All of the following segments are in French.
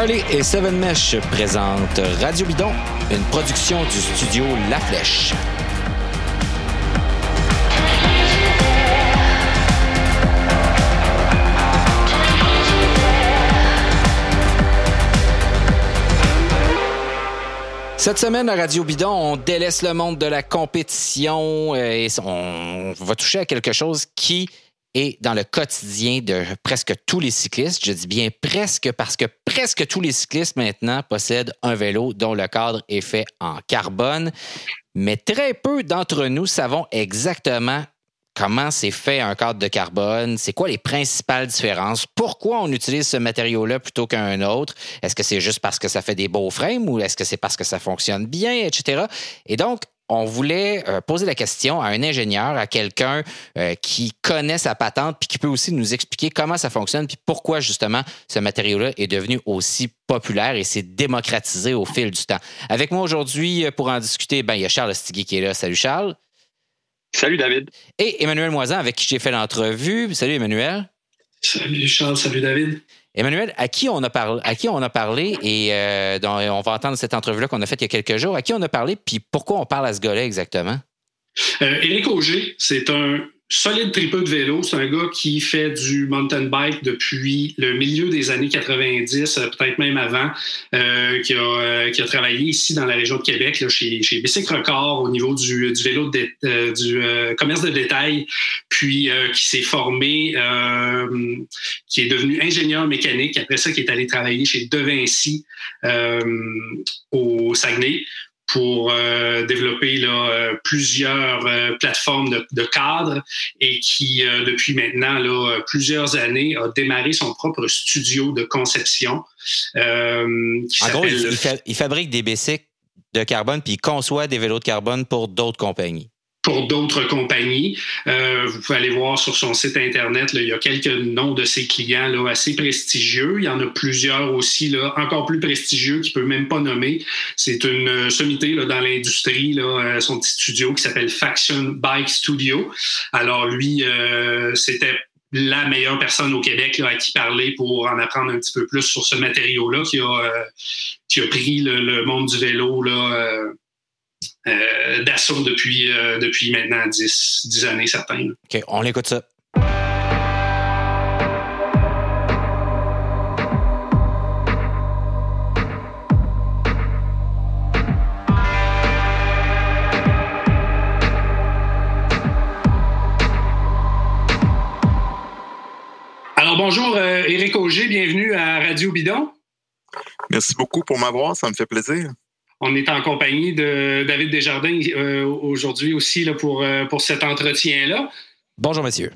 Farley et Seven Mesh présentent Radio Bidon, une production du studio La Flèche. Cette semaine à Radio Bidon, on délaisse le monde de la compétition euh, et on va toucher à quelque chose qui est dans le quotidien de presque tous les cyclistes. Je dis bien presque parce que presque tous les cyclistes maintenant possèdent un vélo dont le cadre est fait en carbone. Mais très peu d'entre nous savons exactement comment c'est fait un cadre de carbone, c'est quoi les principales différences, pourquoi on utilise ce matériau-là plutôt qu'un autre, est-ce que c'est juste parce que ça fait des beaux frames ou est-ce que c'est parce que ça fonctionne bien, etc. Et donc, on voulait euh, poser la question à un ingénieur, à quelqu'un euh, qui connaît sa patente, puis qui peut aussi nous expliquer comment ça fonctionne, puis pourquoi justement ce matériau-là est devenu aussi populaire et s'est démocratisé au fil du temps. Avec moi aujourd'hui euh, pour en discuter, ben, il y a Charles Stigui qui est là. Salut Charles. Salut David. Et Emmanuel Moisan avec qui j'ai fait l'entrevue. Salut Emmanuel. Salut Charles, salut David. Emmanuel, à qui on a parlé, parlé et euh, on va entendre cette entrevue-là qu'on a faite il y a quelques jours. À qui on a parlé, puis pourquoi on parle à ce exactement? Euh, Éric Auger, c'est un solide tripeux de vélo. C'est un gars qui fait du mountain bike depuis le milieu des années 90, euh, peut-être même avant, euh, qui, a, euh, qui, a, travaillé ici dans la région de Québec, là, chez, chez Bicycle Record, au niveau du, du vélo de, euh, du euh, commerce de détail, puis qui s'est formé, qui est devenu ingénieur mécanique. Après ça, qui est allé travailler chez De Vinci au Saguenay pour euh, développer là, euh, plusieurs euh, plateformes de, de, cadres et qui, depuis maintenant là, plusieurs années, a démarré son propre studio de conception. en gros, il, il, fabrique des bicycles de carbone puis il conçoit des vélos de carbone pour d'autres compagnies pour d'autres compagnies. Euh, vous pouvez aller voir sur son site Internet, là, il y a quelques noms de ses clients là, assez prestigieux. Il y en a plusieurs aussi, là, encore plus prestigieux, qu'il ne peut même pas nommer. C'est une euh, sommité là, dans l'industrie, euh, son petit studio qui s'appelle Faction Bike Studio. Alors lui, euh, c'était la meilleure personne au Québec là, à qui parler pour en apprendre un petit peu plus sur ce matériau-là qui a, euh, qui a pris le, le, monde du vélo là, euh, d'assaut depuis, euh, depuis maintenant 10, 10 années certains. OK, on l'écoute ça. Alors bonjour euh, Éric Auger, bienvenue à Radio Bidon. Merci beaucoup pour m'avoir, ça me fait plaisir. On est en compagnie de David Desjardins euh, aujourd'hui aussi là, pour, euh, pour cet entretien-là. Bonjour, monsieur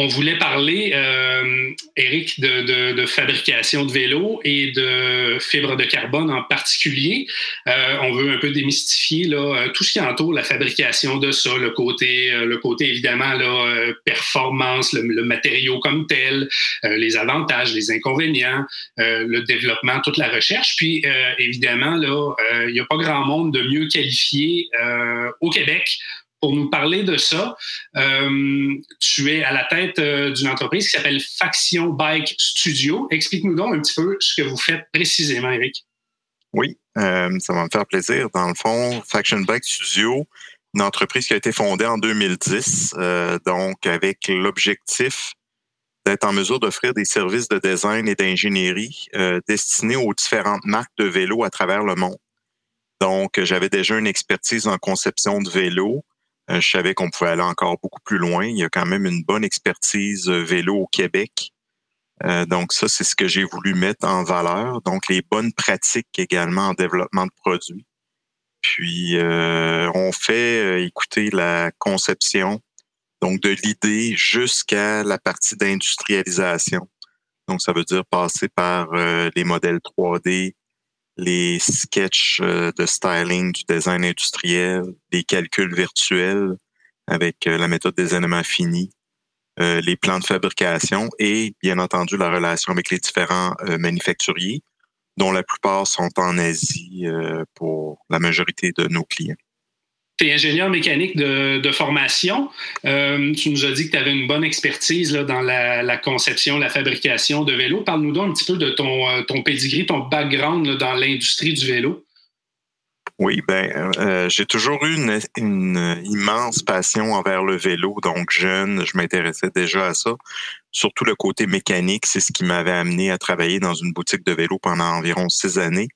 on voulait parler, euh, Eric, de, fabrication de vélos et de fibres de carbone en particulier. Euh, on veut un peu démystifier là, euh, tout ce qui entoure la fabrication de ça, le côté, euh, le côté évidemment là, performance, le, le, matériau comme tel, les avantages, les inconvénients, le développement, toute la recherche. Puis évidemment, là, il n'y a pas grand monde de mieux qualifié au Québec pour nous parler de ça. Euh, tu es à la tête euh, d'une entreprise qui s'appelle Faction Bike Studio. Explique-nous donc un petit peu ce que vous faites précisément, Eric. Oui, euh, ça va me faire plaisir. Dans le fond, Faction Bike Studio, une entreprise qui a été fondée en 2010, euh, donc avec l'objectif d'être en mesure d'offrir des services de design et d'ingénierie destinés aux différentes marques de vélos à travers le monde. Donc, j'avais déjà une expertise en conception de vélos, je savais qu'on pouvait aller encore beaucoup plus loin. Il y a quand même une bonne expertise euh, vélo au Québec. Euh, donc ça, c'est ce que j'ai voulu mettre en valeur. Donc les bonnes pratiques également en développement de produits. Puis on fait écouter la conception, donc de l'idée jusqu'à la partie d'industrialisation. Donc ça veut dire passer par les modèles 3D, les sketchs euh, de styling du design industriel, des calculs virtuels avec euh, la méthode des éléments finis, euh, les plans de fabrication et bien entendu la relation avec les différents manufacturiers, dont la plupart sont en Asie pour la majorité de nos clients. Tu es ingénieur mécanique de, formation. Euh, tu nous as dit que tu avais une bonne expertise là, dans la, conception, la fabrication de vélos. Parle-nous donc un petit peu de ton, euh, ton pedigree, ton background dans l'industrie du vélo. Oui, ben, euh, j'ai toujours eu une, immense passion envers le vélo. Donc, jeune, je m'intéressais déjà à ça. Surtout le côté mécanique, c'est ce qui m'avait amené à travailler dans une boutique de vélo pendant environ six années.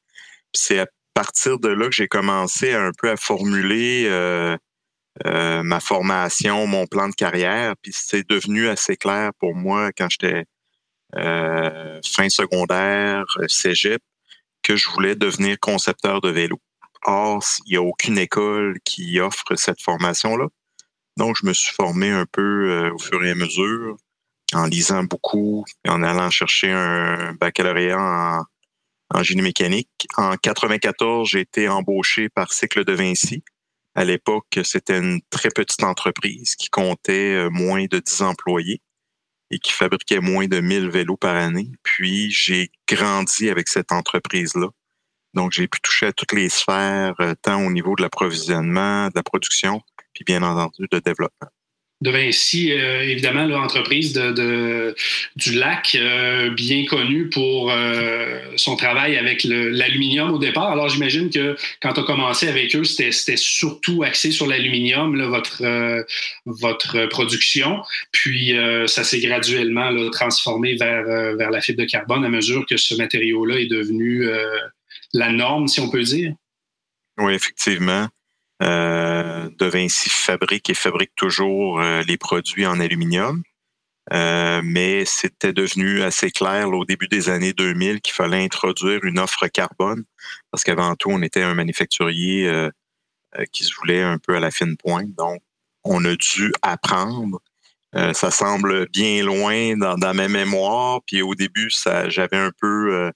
C'est partir de là que j'ai commencé un peu à formuler euh, euh, ma formation, mon plan de carrière. Puis c'est devenu assez clair pour moi quand j'étais euh, fin secondaire, cégep, que je voulais devenir concepteur de vélo. Or, il n'y a aucune école qui offre cette formation-là. Donc, je me suis formé un peu au fur et à mesure, en lisant beaucoup, en allant chercher un baccalauréat en, en génie mécanique. En 94, j'ai été embauché par Cycle de Vinci. À l'époque, c'était une très petite entreprise qui comptait euh, moins de 10 employés et qui fabriquait moins de 1000 vélos par année. Puis, j'ai grandi avec cette entreprise-là. Donc, j'ai pu toucher à toutes les sphères, euh, tant au niveau de l'approvisionnement, de la production, puis bien entendu de développement de Vinci, euh, évidemment, l'entreprise de, du lac, euh, bien connue pour euh, son travail avec l'aluminium au départ. Alors, j'imagine que quand as commencé avec eux, c'était surtout axé sur l'aluminium, votre, votre production. Puis, ça s'est graduellement transformé vers, vers la fibre de carbone à mesure que ce matériau-là est devenu la norme, si on peut dire. Oui, effectivement. Euh, de Vinci fabrique et fabrique toujours euh, les produits en aluminium. Euh, mais c'était devenu assez clair au début des années 2000 qu'il fallait introduire une offre carbone parce qu'avant tout, on était un manufacturier qui se voulait un peu à la fine pointe. Donc, on a dû apprendre. ça semble bien loin dans, dans ma mémoire. Puis au début, j'avais un peu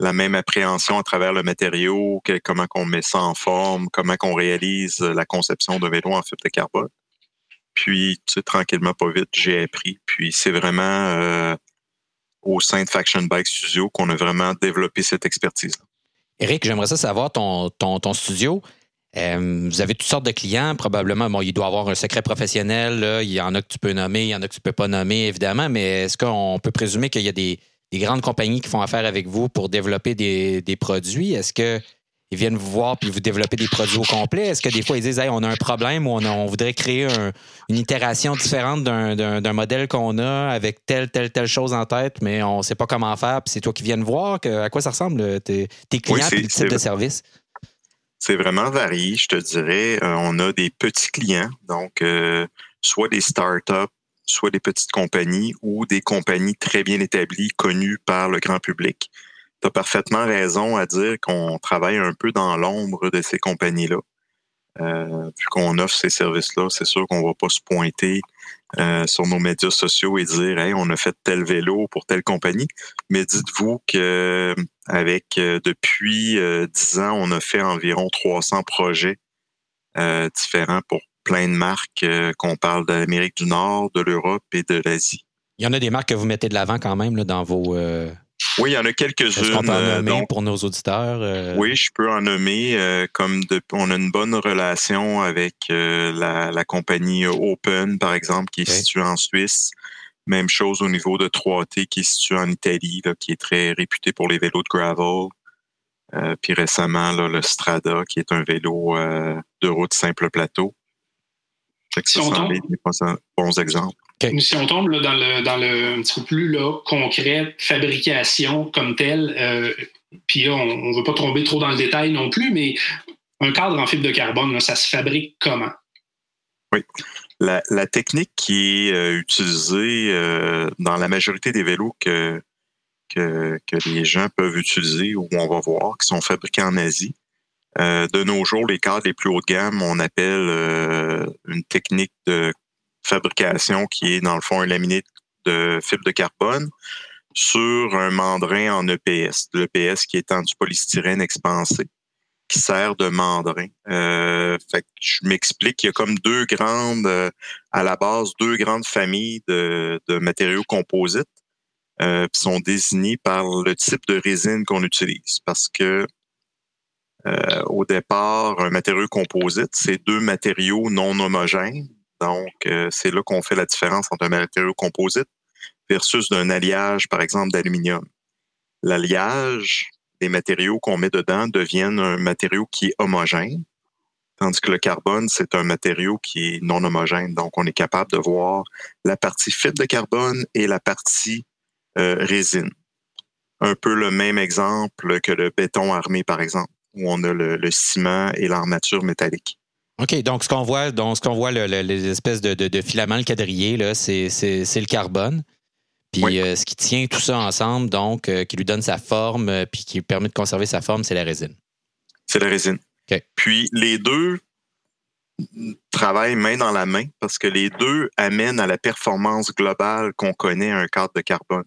la même appréhension à travers le matériau, comment qu'on met ça en forme, comment qu'on réalise la conception d'un vélo en fibre de carbone. Puis, tu tranquillement, pas vite, j'ai appris. Puis, c'est vraiment euh, au sein de Faction Bike Studio qu'on a vraiment développé cette expertise-là. Eric, j'aimerais ça savoir ton, studio. Euh, vous avez toutes sortes de clients, probablement. Bon, il doit avoir un secret professionnel. Il y en a que tu peux nommer, il y en a que tu peux pas nommer, évidemment, mais est-ce qu'on peut présumer qu'il y a des, des grandes compagnies qui font affaire avec vous pour développer des, produits? Est-ce qu'ils viennent vous voir puis vous développer des produits au complet? Est-ce que des fois ils disent on a un problème ou on, voudrait créer une itération différente d'un modèle qu'on a avec telle, telle, telle chose en tête, mais on ne sait pas comment faire, puis c'est toi qui viens voir? à quoi ça ressemble tes, clients et le type de service? C'est vraiment varié, je te dirais. Euh, on a des petits clients, donc euh, soit des startups soit des petites compagnies ou des compagnies très bien établies, connues par le grand public. Tu as parfaitement raison à dire qu'on travaille un peu dans l'ombre de ces compagnies-là. Euh, vu qu'on offre ces services-là, c'est sûr qu'on va pas se pointer euh, sur nos médias sociaux et dire hey, on a fait tel vélo pour telle compagnie. Mais dites-vous que avec euh, depuis dix ans, on a fait environ 300 projets différents pour plein de marques, euh, qu'on parle de l'Amérique du Nord, de l'Europe et de l'Asie. Il y en a des marques que vous mettez de l'avant quand même là, dans vos. Euh, oui, il y en a quelques-unes. peut en nommer pour nos auditeurs? Euh? Oui, je peux en nommer. comme on a une bonne relation avec la, compagnie Open, par exemple, qui est située en Suisse. Même chose au niveau de 3T, qui est situé en Italie, qui est très réputé pour les vélos de gravel. puis récemment, le Strada, qui est un vélo de route simple plateau si on tombe, bons exemples. Si on tombe dans, le, dans le un petit peu plus là, concret, fabrication comme telle, euh, puis on ne veut pas tomber trop dans le détail non plus, mais un cadre en fibre de carbone, ça se fabrique comment? Oui. La, technique qui est euh, utilisée euh, dans la majorité des vélos que, que, que, les gens peuvent utiliser ou on va voir, qui sont fabriqués en Asie, euh, de nos jours, les cadres les plus haut de gamme, on appelle euh, une technique de fabrication qui est dans le fond un laminé de fibre de carbone sur un mandrin en EPS. L'EPS qui étant du polystyrène expansé qui sert de mandrin. Euh, fait je m'explique, il y a comme deux grandes, à la base, deux grandes familles de, matériaux composites qui sont désignés par le type de résine qu'on utilise. Parce que Euh, au départ, un matériau composite, c'est deux matériaux non homogènes. Donc, euh, c'est là qu'on fait la différence entre un matériau composite versus un alliage, par exemple, d'aluminium. L'alliage, les matériaux qu'on met dedans deviennent un matériau qui est homogène, tandis que le carbone, c'est un matériau qui est non homogène. Donc, on est capable de voir la partie fibre de carbone et la partie euh, résine. Un peu le même exemple que le béton armé, par exemple où on a le, ciment et l'armature métallique. OK, donc ce qu'on voit, donc ce qu'on voit, les espèces de, de, filaments, le quadrillé, là, c'est, le carbone. Puis euh, ce qui tient tout ça ensemble, donc, euh, qui lui donne sa forme, euh, puis qui permet de conserver sa forme, c'est la résine. C'est la résine. Puis les deux travaillent main dans la main parce que les deux amènent à la performance globale qu'on connaît à un cadre de carbone.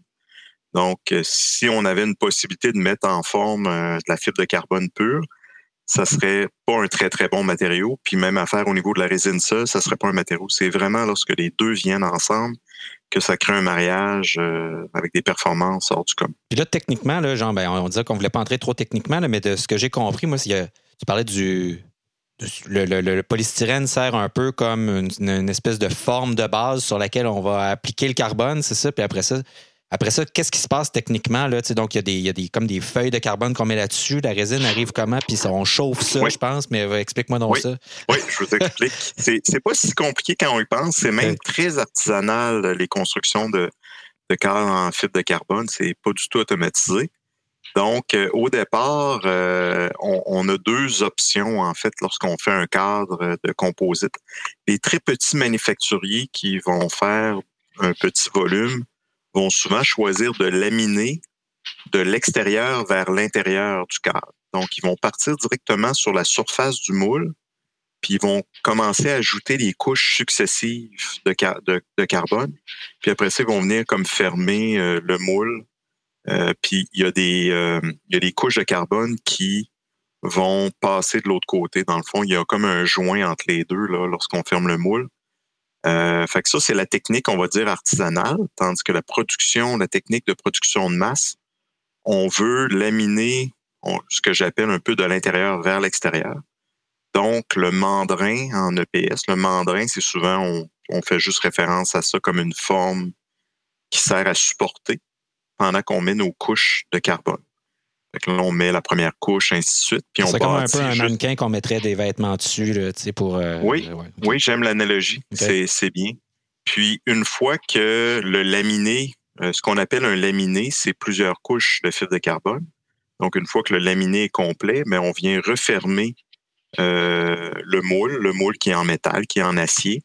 Donc, euh, si on avait une possibilité de mettre en forme euh, de la fibre de carbone pure, ça serait pas un très, très bon matériau. Puis même à faire au niveau de la résine seule, ça serait pas un matériau. C'est vraiment lorsque les deux viennent ensemble que ça crée un mariage euh, avec des performances hors du commun. Puis là, techniquement, là, genre, ben, on disait qu'on voulait pas entrer trop techniquement, mais de ce que j'ai compris, moi, tu parlais du, le, polystyrène sert un peu comme une, espèce de forme de base sur laquelle on va appliquer le carbone, c'est ça? Puis après ça, après ça, qu'est-ce qui se passe techniquement? Là? donc, il y a, des, il y a des, comme des feuilles de carbone qu'on met là-dessus. La résine arrive comment? Puis on chauffe ça, je pense. Mais euh, explique-moi donc ça. Oui, je vous explique. c'est pas si compliqué quand on y pense. C'est même très artisanal, les constructions de, de cadres en fibre de carbone. C'est pas du tout automatisé. Donc, euh, au départ, euh, on, on, a deux options, en fait, lorsqu'on fait un cadre de composite. Les très petits manufacturiers qui vont faire un petit volume vont souvent choisir de laminer de l'extérieur vers l'intérieur du cadre. Donc, ils vont partir directement sur la surface du moule, puis ils vont commencer à ajouter les couches successives de, carbone. Puis après ça, ils vont venir comme fermer euh, le moule. Euh, puis il y, a des, euh, il y a des couches de carbone qui vont passer de l'autre côté. Dans le fond, il y a comme un joint entre les deux lorsqu'on ferme le moule. Euh, fait que ça, c'est la technique, on va dire, artisanale, tandis que la production, la technique de production de masse, on veut laminer ce que j'appelle un peu de l'intérieur vers l'extérieur. Donc, le mandrin en EPS, le mandrin, c'est souvent, on, on, fait juste référence à ça comme une forme qui sert à supporter pendant qu'on met nos couches de carbone là, on met la première couche, ainsi de suite. Puis c'est comme un peu un mannequin qu'on mettrait des vêtements dessus, là, pour. Euh, oui, oui j'aime l'analogie. C'est bien. Puis, une fois que le laminé, euh, ce qu'on appelle un laminé, c'est plusieurs couches de fibre de carbone. Donc, une fois que le laminé est complet, mais on vient refermer euh, le moule, le moule qui est en métal, qui est en acier.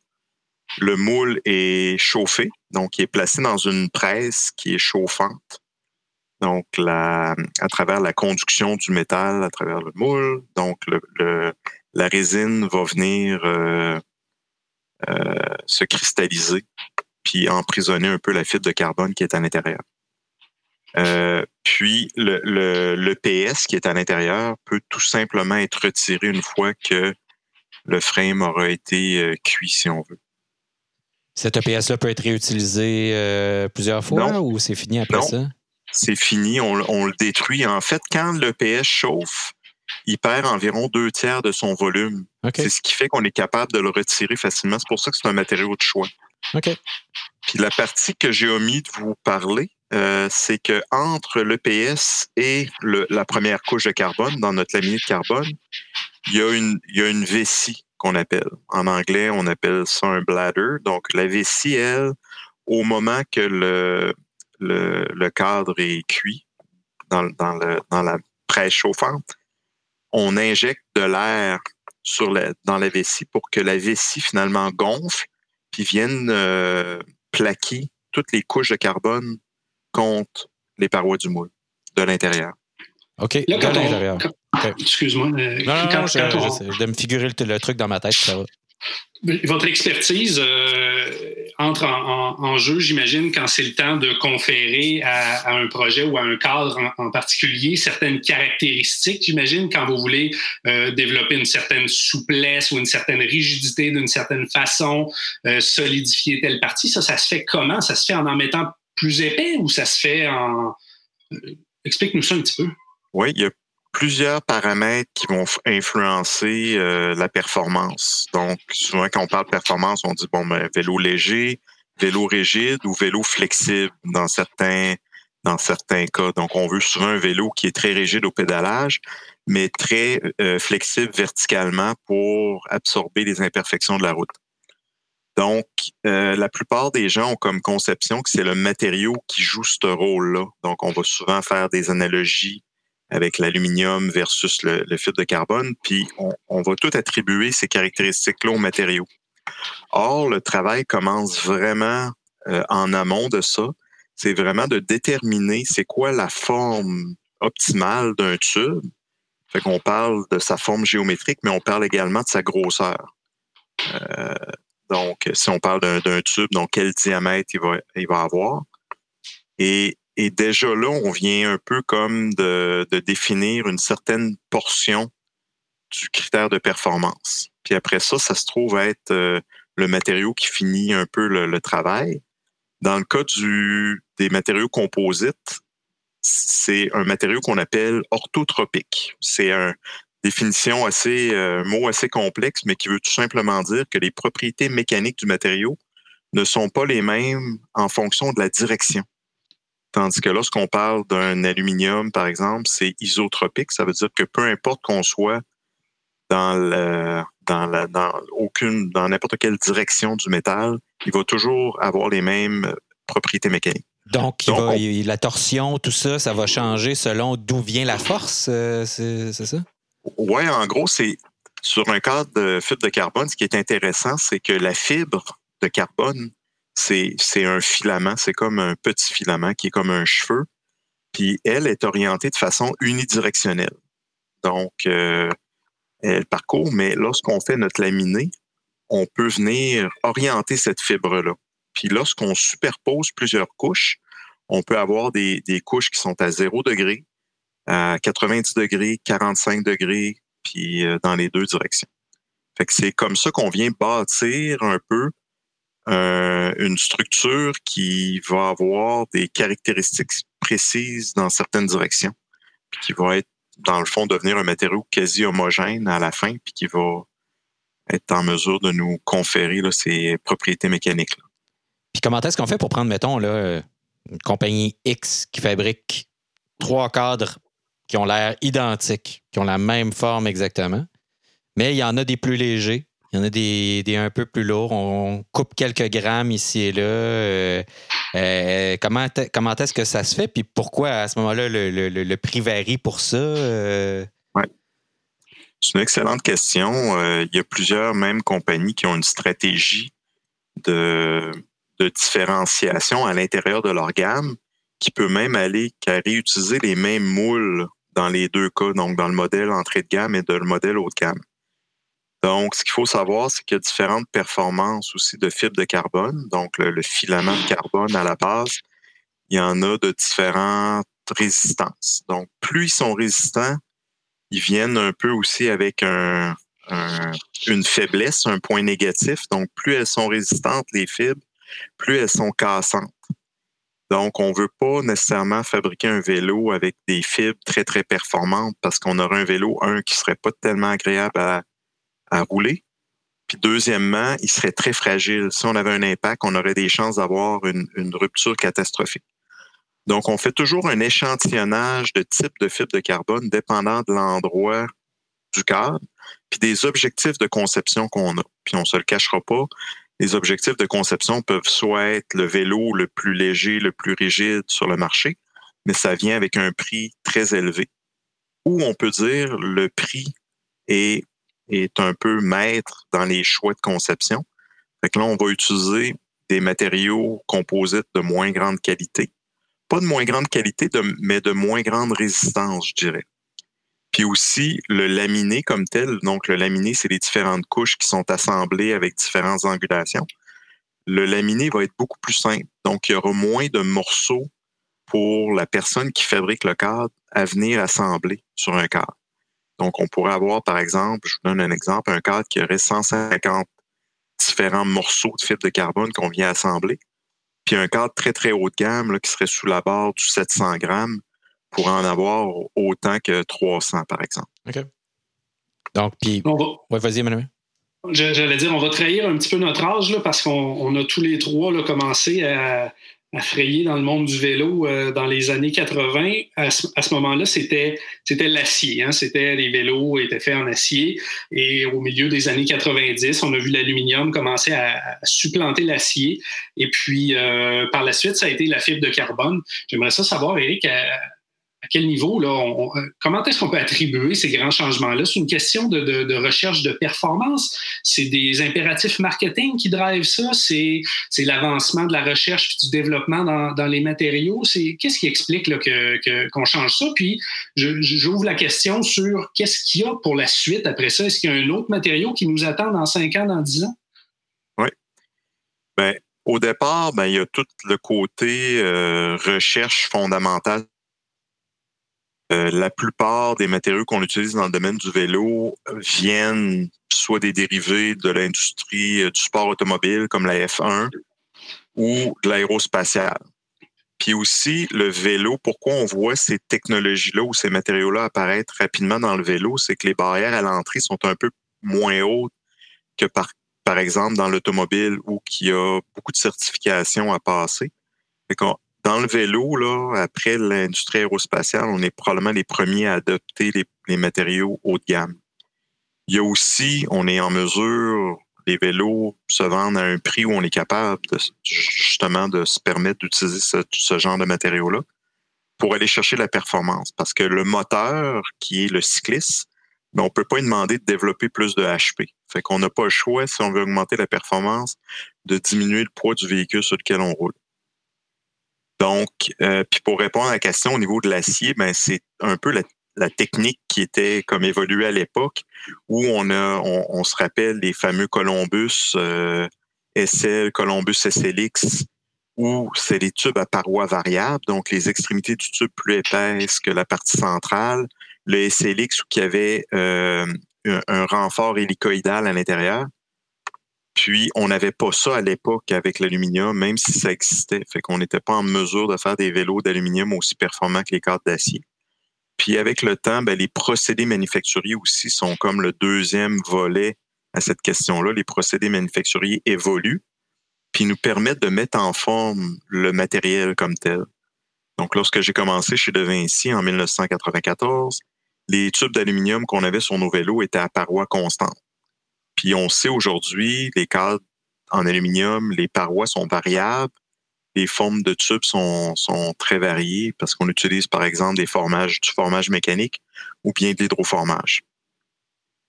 Le moule est chauffé, donc il est placé dans une presse qui est chauffante. Donc, la, à travers la conduction du métal, à travers le moule, donc le, la résine va venir euh, euh, se cristalliser puis emprisonner un peu la fibre de carbone qui est à l'intérieur. Euh, puis le, le, PS qui est à l'intérieur peut tout simplement être retiré une fois que le frame aura été cuit, si on veut. Cet EPS-là peut être réutilisé plusieurs fois ou c'est fini après ça? C'est fini, on, le détruit. En fait, quand l'EPS chauffe, il perd environ deux tiers de son volume. C'est ce qui fait qu'on est capable de le retirer facilement. C'est pour ça que c'est un matériau de choix. Puis la partie que j'ai omis de vous parler, euh, c'est que entre l'EPS et la première couche de carbone, dans notre laminé de carbone, il y a une, il y a une vessie qu'on appelle. En anglais, on appelle ça un bladder. Donc, la vessie, elle, au moment que le, le, cadre est cuit dans, la presse chauffante, on injecte de l'air sur dans la vessie pour que la vessie finalement gonfle puis vienne euh, plaquer toutes les couches de carbone contre les parois du moule de l'intérieur. OK, de l'intérieur. Excuse-moi. Euh, non, non, je, de me figurer le, truc dans ma tête, ça va. Votre expertise euh, entre en, jeu, j'imagine, quand c'est le temps de conférer à, un projet ou à un cadre en, particulier certaines caractéristiques. J'imagine quand vous voulez euh, développer une certaine souplesse ou une certaine rigidité d'une certaine façon, euh, solidifier telle partie. Ça, ça se fait comment? Ça se fait en en mettant plus épais ou ça se fait en... Explique-nous ça un petit peu. Oui, il y a plusieurs paramètres qui vont influencer euh, la performance. Donc, souvent, quand on parle performance, on dit, bon, ben, vélo léger, vélo rigide ou vélo flexible dans certains, dans certains cas. Donc, on veut souvent un vélo qui est très rigide au pédalage, mais très euh, flexible verticalement pour absorber les imperfections de la route. Donc, euh, la plupart des gens ont comme conception que c'est le matériau qui joue ce rôle-là. Donc, on va souvent faire des analogies avec l'aluminium versus le, le, de carbone, puis on, on va tout attribuer ces caractéristiques-là aux matériaux. Or, le travail commence vraiment euh, en amont de ça. C'est vraiment de déterminer c'est quoi la forme optimale d'un tube. Fait qu'on parle de sa forme géométrique, mais on parle également de sa grosseur. Euh, donc, si on parle d'un tube, donc quel diamètre il va, il va avoir. Et, et, déjà là, on vient un peu comme de, de, définir une certaine portion du critère de performance. Puis après ça, ça se trouve être euh, le matériau qui finit un peu le, le, travail. Dans le cas du, des matériaux composites, c'est un matériau qu'on appelle orthotropique. C'est un, définition assez, euh, mot assez complexe, mais qui veut tout simplement dire que les propriétés mécaniques du matériau ne sont pas les mêmes en fonction de la direction. Tandis que lorsqu'on parle d'un aluminium, par exemple, c'est isotropique. Ça veut dire que peu importe qu'on soit dans le, dans la, dans aucune, dans n'importe quelle direction du métal, il va toujours avoir les mêmes propriétés mécaniques. Donc, il Donc va, on... la torsion, tout ça, ça va changer selon d'où vient la force, euh, c'est ça? Oui, en gros, c'est sur un cadre de fibre de carbone, ce qui est intéressant, c'est que la fibre de carbone, c'est un filament, c'est comme un petit filament qui est comme un cheveu, puis elle est orientée de façon unidirectionnelle. Donc, euh, elle parcourt, mais lorsqu'on fait notre laminé, on peut venir orienter cette fibre-là. Puis lorsqu'on superpose plusieurs couches, on peut avoir des, couches qui sont à 0 degré, à 90 degrés, 45 degrés, puis euh, dans les deux directions. Fait que c'est comme ça qu'on vient bâtir un peu euh, une structure qui va avoir des caractéristiques précises dans certaines directions, puis qui va être, dans le fond, devenir un matériau quasi homogène à la fin, puis qui va être en mesure de nous conférer ces propriétés mécaniques. Là. Puis comment est-ce qu'on fait pour prendre, mettons, là, une compagnie X qui fabrique trois cadres qui ont l'air identiques, qui ont la même forme exactement. Mais il y en a des plus légers, il y en a des, un peu plus lourds. On coupe quelques grammes ici et là. Euh, euh, comment comment est-ce que ça se fait? Puis pourquoi à ce moment-là le, le, prix varie pour ça? Euh? Oui. C'est une excellente question. Il y a plusieurs mêmes compagnies qui ont une stratégie de, de différenciation à l'intérieur de leur gamme qui peut même aller qu'à réutiliser les mêmes moules dans les deux cas, donc dans le modèle entrée de gamme et dans le modèle haut de gamme. Donc, ce qu'il faut savoir, c'est qu'il y a différentes performances aussi de fibres de carbone. Donc, le, le, filament de carbone à la base, il y en a de différentes résistances. Donc, plus ils sont résistants, ils viennent un peu aussi avec un, un, une faiblesse, un point négatif. Donc, plus elles sont résistantes, les fibres, plus elles sont cassantes. Donc, on ne veut pas nécessairement fabriquer un vélo avec des fibres très, très performantes parce qu'on aurait un vélo, un, qui serait pas tellement agréable à, à rouler. Puis deuxièmement, il serait très fragile. Si on avait un impact, on aurait des chances d'avoir une, une, rupture catastrophique. Donc, on fait toujours un échantillonnage de type de fibre de carbone dépendant de l'endroit du cadre, puis des objectifs de conception qu'on a. Puis on se le cachera pas, les objectifs de conception peuvent soit être le vélo le plus léger, le plus rigide sur le marché, mais ça vient avec un prix très élevé. Ou on peut dire le prix est, est un peu maître dans les choix de conception. Là, on va utiliser des matériaux composites de moins grande qualité. Pas de moins grande qualité, mais de moins grande résistance, je dirais. Puis aussi le laminé comme tel. Donc le laminé, c'est les différentes couches qui sont assemblées avec différentes angulations. Le laminé va être beaucoup plus simple. Donc il y aura moins de morceaux pour la personne qui fabrique le cadre à venir assembler sur un cadre. Donc on pourrait avoir par exemple, je vous donne un exemple, un cadre qui aurait 150 différents morceaux de fibre de carbone qu'on vient assembler. Puis un cadre très très haut de gamme là, qui serait sous la barre du 700 grammes pour en avoir autant que 300, par exemple. OK. Donc, puis. Ouais, vas-y, Emmanuel. J'allais dire, on va trahir un petit peu notre âge là, parce qu'on a tous les trois là, commencé à frayer dans le monde du vélo euh, dans les années 80. À ce, moment-là, c'était c'était l'acier. Hein? C'était les vélos étaient faits en acier. Et au milieu des années 90, on a vu l'aluminium commencer à, supplanter l'acier. Et puis euh, par la suite, ça a été la fibre de carbone. J'aimerais ça savoir, Eric, quel niveau, là, euh, comment est-ce qu'on peut attribuer ces grands changements-là? C'est une question de, recherche de performance? C'est des impératifs marketing qui drivent ça? C'est, l'avancement de la recherche et du développement dans, les matériaux? Qu'est-ce qui explique là, qu'on change ça? Puis, j'ouvre la question sur qu'est-ce qu'il y a pour la suite après ça? Est-ce qu'il y a un autre matériau qui nous attend dans 5 ans, dans 10 ans? Oui. Bien, au départ, ben, il y a tout le côté euh, recherche fondamentale euh, la plupart des matériaux qu'on utilise dans le domaine du vélo viennent soit des dérivés de l'industrie euh, du sport automobile comme la F1 ou de l'aérospatiale. Puis aussi, le vélo, pourquoi on voit ces technologies-là ou ces matériaux-là apparaître rapidement dans le vélo, c'est que les barrières à l'entrée sont un peu moins hautes que par, par exemple dans l'automobile où il y a beaucoup de certifications à passer. Dans le vélo, là, après l'industrie aérospatiale, on est probablement les premiers à adopter les, matériaux haut de gamme. Il y a aussi, on est en mesure, les vélos se vendent à un prix où on est capable justement de se permettre d'utiliser ce, genre de matériaux-là pour aller chercher la performance. Parce que le moteur, qui est le cycliste, ben, on peut pas lui demander de développer plus de HP. Fait qu'on n'a pas le choix, si on veut augmenter la performance, de diminuer le poids du véhicule sur lequel on roule. Donc, euh, puis pour répondre à la question au niveau de l'acier, ben c'est un peu la, technique qui était comme évoluée à l'époque, où on a, on, se rappelle les fameux Columbus euh, SL, Columbus SLX, où c'est les tubes à parois variables, donc les extrémités du tube plus épaisses que la partie centrale, le SLX où il y avait euh, un renfort hélicoïdal à l'intérieur. Puis, on n'avait pas ça à l'époque avec l'aluminium, même si ça existait. Fait qu'on n'était pas en mesure de faire des vélos d'aluminium aussi performants que les cartes d'acier. Puis, avec le temps, ben, les procédés manufacturiers aussi sont comme le deuxième volet à cette question-là. Les procédés manufacturiers évoluent, puis nous permettent de mettre en forme le matériel comme tel. Donc, lorsque j'ai commencé chez De Vinci en 1994, les tubes d'aluminium qu'on avait sur nos vélos étaient à parois constantes. Puis on sait aujourd'hui, les cadres en aluminium, les parois sont variables, les formes de tubes sont, très variées parce qu'on utilise par exemple des formages, du formage mécanique ou bien de l'hydroformage.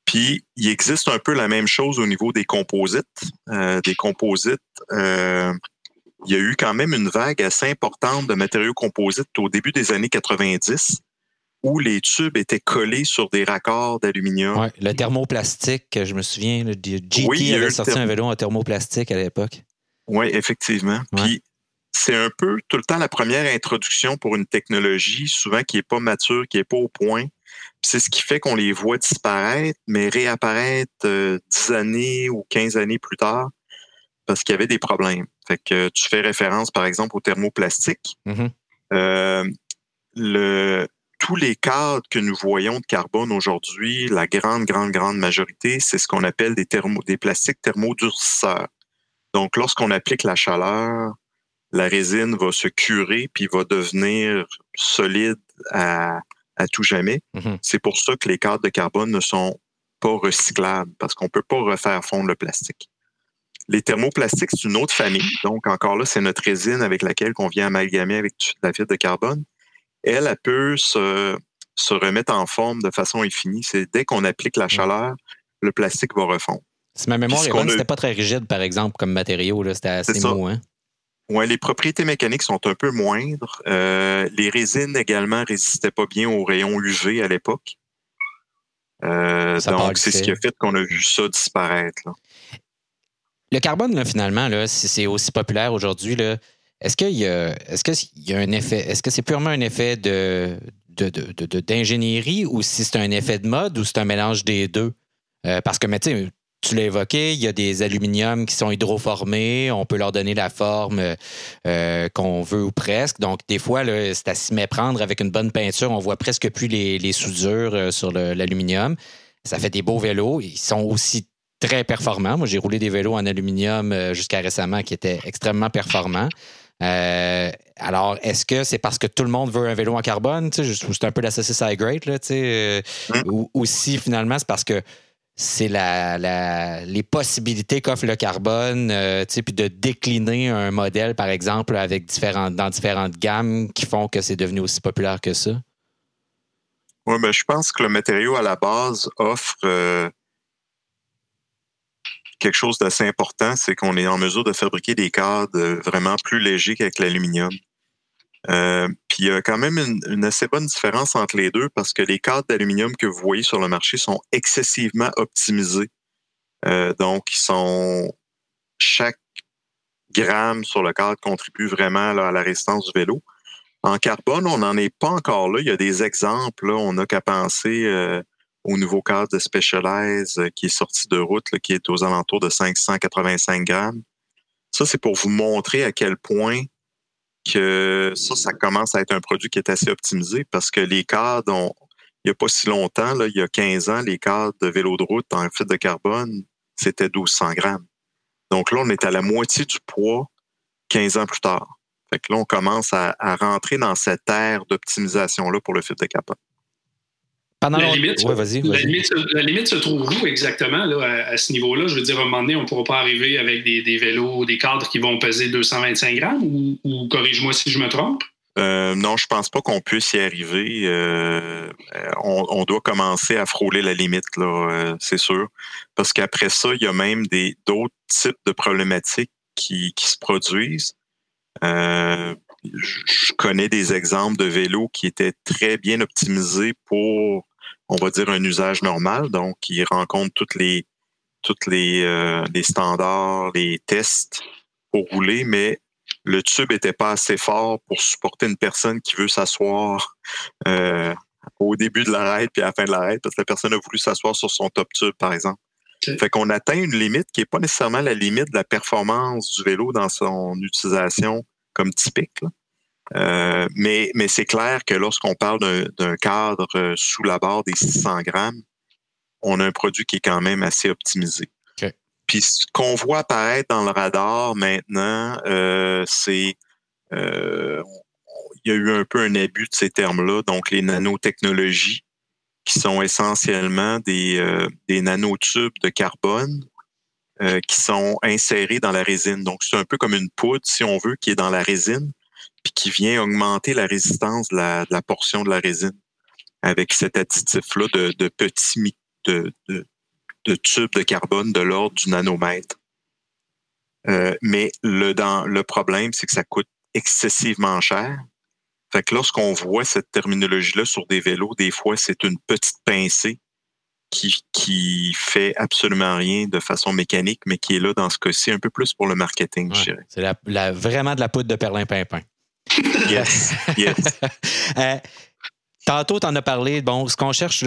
Puis il existe un peu la même chose au niveau des composites. Euh, des composites, euh, il y a eu quand même une vague assez importante de matériaux composites au début des années 90 où les tubes étaient collés sur des raccords d'aluminium. Oui, le thermoplastique, je me souviens, le GT avait sorti un vélo en thermoplastique à l'époque. Oui, effectivement. Puis c'est un peu tout le temps la première introduction pour une technologie, souvent qui n'est pas mature, qui n'est pas au point. C'est ce qui fait qu'on les voit disparaître, mais réapparaître euh, dix années ou 15 années plus tard parce qu'il y avait des problèmes. Fait que tu fais référence, par exemple, au thermoplastique. Mm-hmm. Euh, le, tous les cadres que nous voyons de carbone aujourd'hui, la grande, grande, grande majorité, c'est ce qu'on appelle des, thermo, des plastiques thermodurcisseurs. Donc, lorsqu'on applique la chaleur, la résine va se curer puis va devenir solide à, tout jamais. Mm-hmm. C'est pour ça que les cadres de carbone ne sont pas recyclables parce qu'on peut pas refaire fondre le plastique. Les thermoplastiques, c'est une autre famille. Donc, encore là, c'est notre résine avec laquelle on vient amalgamer avec la fibre de carbone elle, elle peut se, remettre en forme de façon infinie. C'est dès qu'on applique la chaleur, le plastique va refondre. Si ma mémoire est bonne, c'était pas très rigide, par exemple, comme matériau. C'était assez mou. Hein? Oui, les propriétés mécaniques sont un peu moindres. Euh, les résines également résistaient pas bien aux rayons UV à l'époque. Euh, donc, c'est ce qui a fait qu'on a vu ça disparaître. Le carbone, là, finalement, là, si c'est aussi populaire aujourd'hui, est-ce qu'il y a, un effet, est-ce que c'est purement un effet de, d'ingénierie ou si c'est un effet de mode ou c'est un mélange des deux? Euh, parce que, tu l'as évoqué, il y a des aluminiums qui sont hydroformés. On peut leur donner la forme euh, qu'on veut ou presque. Donc, des fois, c'est à s'y méprendre avec une bonne peinture. On voit presque plus les, soudures euh, sur l'aluminium. Ça fait des beaux vélos. Ils sont aussi très performants. Moi, j'ai roulé des vélos en aluminium euh, jusqu'à récemment qui étaient extrêmement performants. Alors, est-ce que c'est parce que tout le monde veut un vélo en carbone? C'est un peu la saucisse high grade, là, ou, ou si finalement c'est parce que c'est la, les possibilités qu'offre le carbone, euh, puis de décliner un modèle, par exemple, avec différentes, dans différentes gammes qui font que c'est devenu aussi populaire que ça? Oui, mais ben, je pense que le matériau à la base offre euh, quelque chose d'assez important, c'est qu'on est en mesure de fabriquer des cadres vraiment plus légers qu'avec l'aluminium. Euh, puis il y a quand même une, assez bonne différence entre les deux parce que les cadres d'aluminium que vous voyez sur le marché sont excessivement optimisés. Euh, donc, ils sont chaque gramme sur le cadre contribue vraiment à la résistance du vélo. En carbone, on n'en est pas encore là. Il y a des exemples. On n'a qu'à penser euh, au nouveau cadre de Specialized qui est sorti de route, qui est aux alentours de 585 grammes. Ça, c'est pour vous montrer à quel point que ça, ça commence à être un produit qui est assez optimisé parce que les cadres, il n'y a pas si longtemps, il y a 15 ans, les cadres de vélo de route en fibre de carbone, c'était 1200 grammes. Donc là, on est à la moitié du poids 15 ans plus tard. Fait que là, on commence à, à rentrer dans cette ère d'optimisation-là pour le fibre de carbone la, limite, la, limite, se trouve où exactement là, à, ce niveau-là? Je veux dire, à un moment donné, on ne pourra pas arriver avec des, des, vélos, des cadres qui vont peser 225 grammes ou, corrige-moi si je me trompe? Euh, non, je pense pas qu'on puisse y arriver. Euh, on, doit commencer à frôler la limite, là, euh, c'est sûr. Parce qu'après ça, il y a même des d'autres types de problématiques qui, qui se produisent. je connais des exemples de vélos qui étaient très bien optimisés pour on va dire, un usage normal. Donc, il rencontre toutes les, toutes les, euh, les standards, les tests pour rouler, mais le tube n'était pas assez fort pour supporter une personne qui veut s'asseoir euh, au début de l'arrêt puis à la fin de l'arrêt parce que la personne a voulu s'asseoir sur son top tube, par exemple. Fait qu'on atteint une limite qui n'est pas nécessairement la limite de la performance du vélo dans son utilisation comme typique. Euh, mais mais c'est clair que lorsqu'on parle d'un cadre euh, sous la barre des 600 grammes, on a un produit qui est quand même assez optimisé. Puis ce qu'on voit apparaître dans le radar maintenant, euh, c'est il y a eu un peu un abus de ces termes-là, donc les nanotechnologies, qui sont essentiellement des, des nanotubes de carbone qui sont insérés dans la résine. Donc c'est un peu comme une poudre, si on veut, qui est dans la résine puis qui vient augmenter la résistance de la, portion de la résine avec cet additif-là de, petits de, de, tubes de carbone de l'ordre du nanomètre. Euh, mais le, dans, le problème, c'est que ça coûte excessivement cher. Fait que lorsqu'on voit cette terminologie-là sur des vélos, des fois, c'est une petite pincée qui, qui fait absolument rien de façon mécanique, mais qui est là dans ce cas-ci un peu plus pour le marketing, je dirais. C'est la, vraiment de la poudre de perlin-pimpin. Yes, yes. Euh, tantôt, tu en as parlé. Bon, ce qu'on cherche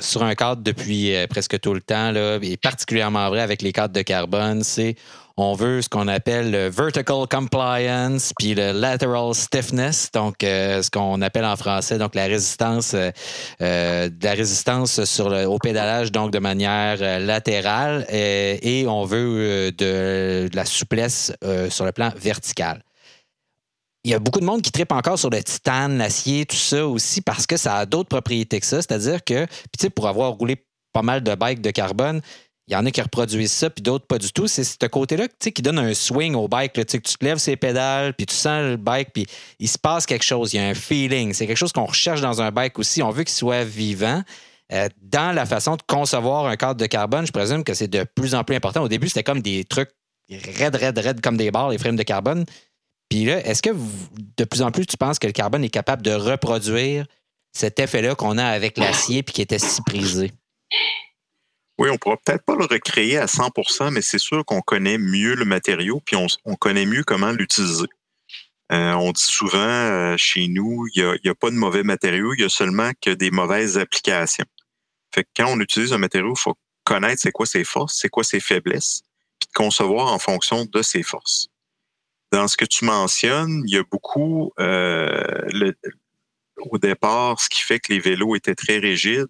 sur un cadre depuis euh, presque tout le temps, là, et particulièrement vrai avec les cadres de carbone, c'est on veut ce qu'on appelle le vertical compliance puis le lateral stiffness, donc euh, ce qu'on appelle en français donc la résistance, la résistance sur le, au pédalage donc de manière latérale et on veut de, la souplesse sur le plan vertical il y a beaucoup de monde qui tripe encore sur le titane, l'acier, tout ça aussi, parce que ça a d'autres propriétés que ça. C'est-à-dire que, puis pour avoir roulé pas mal de bikes de carbone, il y en a qui reproduisent ça, puis d'autres pas du tout. C'est ce côté-là qui donne un swing au bike. Que tu te lèves ses pédales, puis tu sens le bike, puis il se passe quelque chose. Il y a un feeling. C'est quelque chose qu'on recherche dans un bike aussi. On veut qu'il soit vivant. Euh, dans la façon de concevoir un cadre de carbone, je présume que c'est de plus en plus important. Au début, c'était comme des trucs raides, raides, raides, comme des barres, les frames de carbone. Puis là, est-ce que de plus en plus, tu penses que le carbone est capable de reproduire cet effet-là qu'on a avec l'acier puis qui était si prisé? Oui, on ne pourra peut-être pas le recréer à 100% mais c'est sûr qu'on connaît mieux le matériau puis on, connaît mieux comment l'utiliser. Euh, on dit souvent euh, chez nous, il n'y a, pas de mauvais matériaux, il y a seulement que des mauvaises applications. Fait que quand on utilise un matériau, il faut connaître c'est quoi ses forces, c'est quoi ses faiblesses, puis concevoir en fonction de ses forces. Dans ce que tu mentionnes, il y a beaucoup, euh, le, au départ, ce qui fait que les vélos étaient très rigides,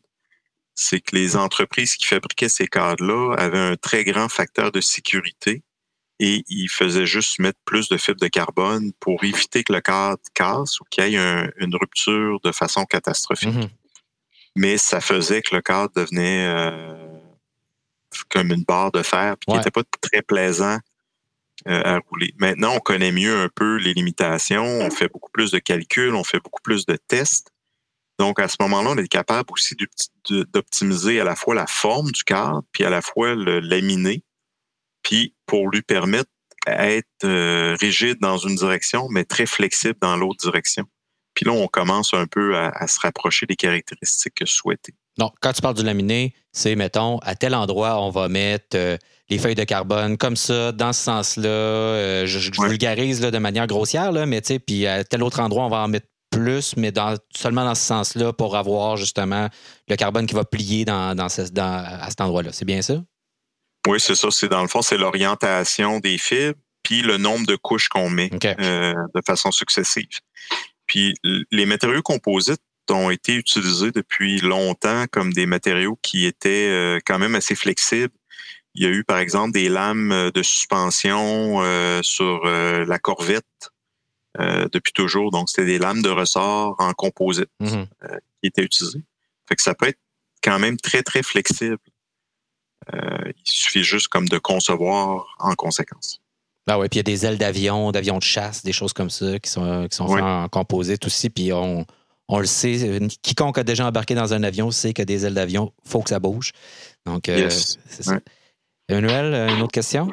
c'est que les entreprises qui fabriquaient ces cadres-là avaient un très grand facteur de sécurité et ils faisaient juste mettre plus de fibres de carbone pour éviter que le cadre casse ou qu'il y ait une rupture de façon catastrophique. Mm-hmm. Mais ça faisait que le cadre devenait euh, comme une barre de fer, puis qui n'était pas très plaisant à rouler. Maintenant, on connaît mieux un peu les limitations, on fait beaucoup plus de calculs, on fait beaucoup plus de tests. Donc, à ce moment-là, on est capable aussi d'optimiser à la fois la forme du cadre, puis à la fois le laminer, puis pour lui permettre d'être euh, rigide dans une direction, mais très flexible dans l'autre direction. Puis là, on commence un peu à, se rapprocher des caractéristiques souhaitées. Donc, quand tu parles du laminé, c'est, mettons, à tel endroit, on va mettre euh, les feuilles de carbone comme ça, dans ce sens-là. Euh, je, vulgarise de manière grossière, là, mais tu sais, puis à tel autre endroit, on va en mettre plus, mais dans, seulement dans ce sens-là pour avoir justement le carbone qui va plier dans, à cet endroit-là. C'est bien ça? Oui, c'est ça. C'est dans le fond, c'est l'orientation des fibres puis le nombre de couches qu'on met euh, de façon successive. Puis les matériaux composites ont été utilisés depuis longtemps comme des matériaux qui étaient euh, quand même assez flexibles. Il y a eu, par exemple, des lames de suspension euh, sur la Corvette depuis toujours. Donc, c'était des lames de ressort en composite mm-hmm. qui étaient utilisées. Fait que ça peut être quand même très, très flexible. il suffit juste comme de concevoir en conséquence. Ah oui, puis il y a des ailes d'avion, d'avions de chasse, des choses comme ça qui sont, qui sont faites en composite aussi. Puis on, on, le sait, quiconque a déjà embarqué dans un avion sait que des ailes d'avion, il faut que ça bouge. Donc, euh, c'est ça. Emmanuel, une autre question?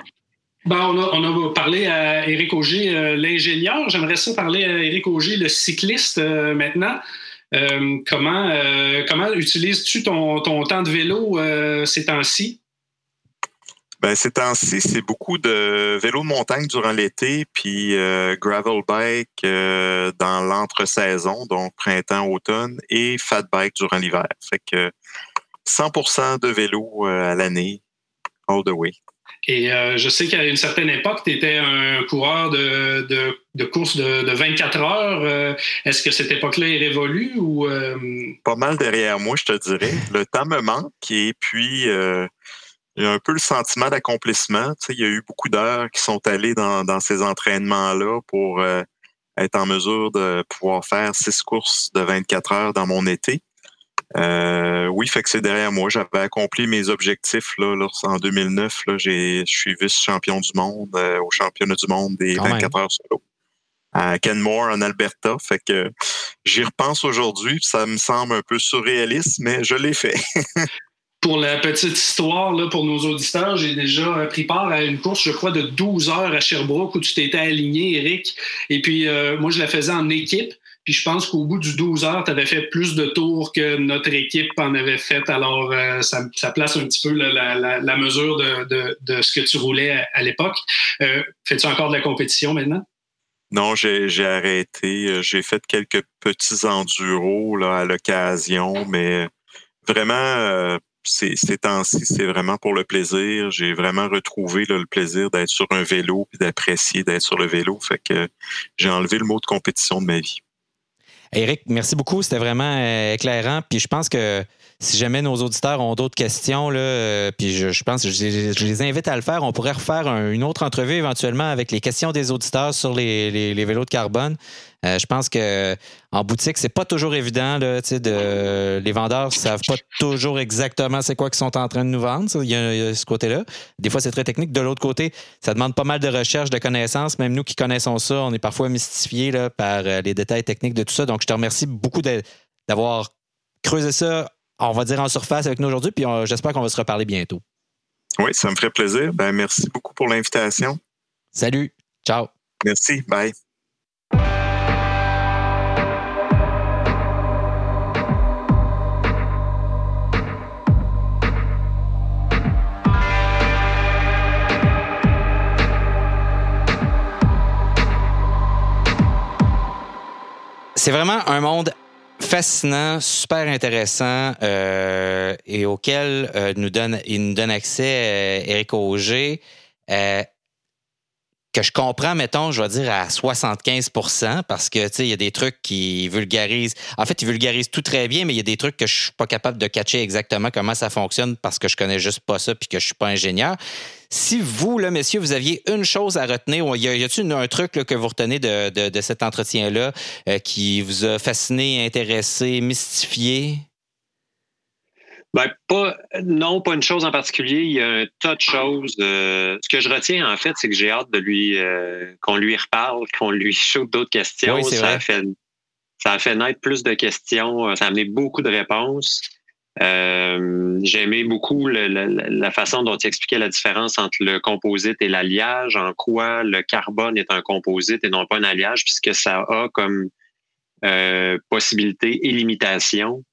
Ben, on, a, on, a, parlé à Éric Auger, euh, l'ingénieur. J'aimerais ça parler à Éric Auger, le cycliste, euh, maintenant. comment comment utilises-tu ton, ton, temps de vélo ces temps-ci? Ben, ces temps-ci, c'est beaucoup de vélo de montagne durant l'été, puis euh, gravel bike euh, dans l'entre-saison, donc printemps-automne, et fat bike durant l'hiver. Fait que 100% de vélo euh, à l'année, all the way. Et je sais qu'à une certaine époque, tu étais un coureur de, de, de course de, de, 24 heures. Est-ce que cette époque-là est révolue ou... Pas mal derrière moi, je te dirais. Le temps me manque et puis il y a un peu le sentiment d'accomplissement. Tu sais, il y a eu beaucoup d'heures qui sont allées dans, dans ces entraînements-là pour euh, être en mesure de pouvoir faire six courses de 24 heures dans mon été. Euh, oui, fait que c'est derrière moi. J'avais accompli mes objectifs là, en 2009. Là, je suis vice-champion du monde euh, au championnat du monde des 24 heures solo à Kenmore en Alberta. Fait que j'y repense aujourd'hui. Ça me semble un peu surréaliste, mais je l'ai fait. Pour la petite histoire, là, pour nos auditeurs, j'ai déjà pris part à une course, je crois, de 12 heures à Sherbrooke où tu t'étais aligné, Eric. Et puis, euh, moi, je la faisais en équipe. Puis je pense qu'au bout du 12 heures, tu avais fait plus de tours que notre équipe en avait fait. Alors, euh, ça, place un petit peu la, mesure de, ce que tu roulais à, l'époque. Euh, fais-tu encore de la compétition maintenant? Non, j'ai arrêté. J'ai fait quelques petits enduros à l'occasion, mais vraiment ces, temps-ci, c'est vraiment pour le plaisir. J'ai vraiment retrouvé le plaisir d'être sur un vélo et d'apprécier d'être sur le vélo. Fait que j'ai enlevé le mot de compétition de ma vie. Eric, merci beaucoup. C'était vraiment euh, éclairant. Puis je pense que si jamais nos auditeurs ont d'autres questions, là, euh, puis je, pense que je, les invite à le faire, on pourrait refaire une autre entrevue éventuellement avec les questions des auditeurs sur les, vélos de carbone. Euh, je pense que en boutique, c'est pas toujours évident. Là, de, les vendeurs savent pas toujours exactement c'est quoi qu'ils sont en train de nous vendre. Il y, a, ce côté-là. Des fois, c'est très technique. De l'autre côté, ça demande pas mal de recherche, de connaissances. Même nous qui connaissons ça, on est parfois mystifiés là, par euh, les détails techniques de tout ça. Donc, je te remercie beaucoup d'avoir creusé ça on va dire en surface avec nous aujourd'hui, puis j'espère qu'on va se reparler bientôt. Oui, ça me ferait plaisir. Ben, merci beaucoup pour l'invitation. Salut. Ciao. Merci. Bye. C'est vraiment un monde fascinant, super intéressant euh, et auquel euh, nous donne, il nous donne accès, Eric euh, Auger, que je comprends, mettons, je vais dire à 75% parce que, tu sais, il y a des trucs qui vulgarisent. En fait, ils vulgarisent tout très bien, mais il y a des trucs que je suis pas capable de catcher exactement comment ça fonctionne parce que je connais juste pas ça puis que je suis pas ingénieur. Si vous, là, messieurs, vous aviez une chose à retenir, y a-t-il un truc que vous retenez de, cet entretien-là euh, qui vous a fasciné, intéressé, mystifié? Ben, pas, non, pas une chose en particulier. Il y a un tas de choses. Euh, ce que je retiens, en fait, c'est que j'ai hâte de lui euh, qu'on lui reparle, qu'on lui shoot d'autres questions. ça, a fait, ça a fait naître plus de questions. Ça a amené beaucoup de réponses. Euh, j'ai aimé beaucoup la façon dont il expliquait la différence entre le composite et l'alliage, en quoi le carbone est un composite et non pas un alliage, puisque ça a comme euh, possibilité et limitation.